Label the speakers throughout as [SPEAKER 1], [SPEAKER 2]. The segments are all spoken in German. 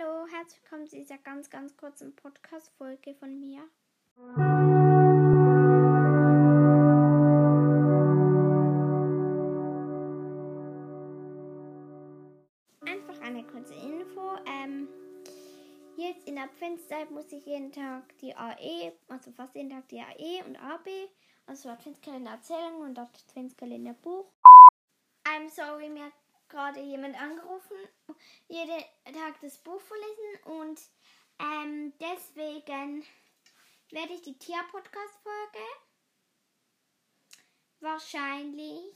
[SPEAKER 1] Hallo, herzlich willkommen zu dieser ganz, ganz kurzen Podcast-Folge von mir. Einfach eine kurze Info. Ähm, jetzt in der Adventszeit muss ich jeden Tag die AE, also fast jeden Tag die AE und AB, also Adventskalender Erzählung und Adventskalender Buch. I'm sorry, mir hat gerade jemand angerufen, jeden Tag das Buch vorlesen und ähm, deswegen werde ich die Tier-Podcast-Folge wahrscheinlich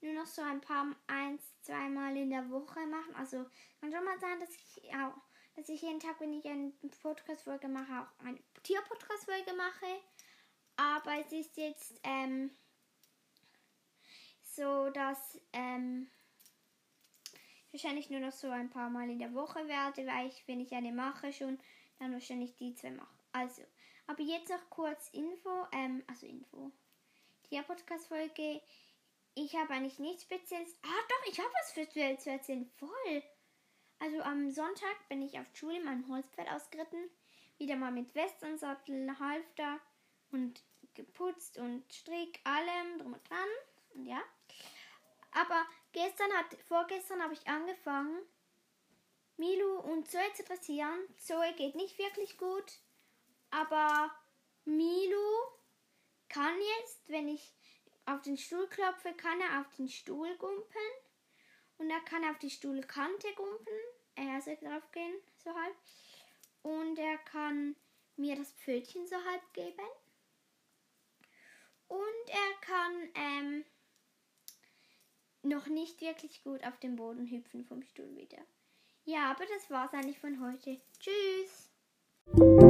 [SPEAKER 1] nur noch so ein paar, eins, zweimal in der Woche machen. Also kann schon mal sein, dass ich auch, dass ich jeden Tag, wenn ich eine Podcast-Folge mache, auch eine Tier-Podcast-Folge mache. Aber es ist jetzt ähm, so, dass ähm, wahrscheinlich nur noch so ein paar Mal in der Woche werde, weil ich, wenn ich eine mache, schon dann wahrscheinlich die zwei mache. Also, aber jetzt noch kurz Info, ähm, also Info. Die Podcast-Folge, ich habe eigentlich nichts Spezielles. Ah, doch, ich habe was für zu erzählen, voll. Also am Sonntag bin ich auf Schule mein Holzpferd ausgeritten. Wieder mal mit Westernsattel, Halfter und geputzt und Strick, allem drum und dran. Gestern hat, vorgestern habe ich angefangen, Milu und Zoe zu dressieren. Zoe geht nicht wirklich gut, aber Milu kann jetzt, wenn ich auf den Stuhl klopfe, kann er auf den Stuhl gumpen und er kann auf die Stuhlkante gumpen, also drauf gehen, so halb. Und er kann mir das Pfötchen so halb geben. Und er kann ähm, noch nicht wirklich gut auf dem Boden hüpfen vom Stuhl wieder. Ja, aber das war's eigentlich von heute. Tschüss!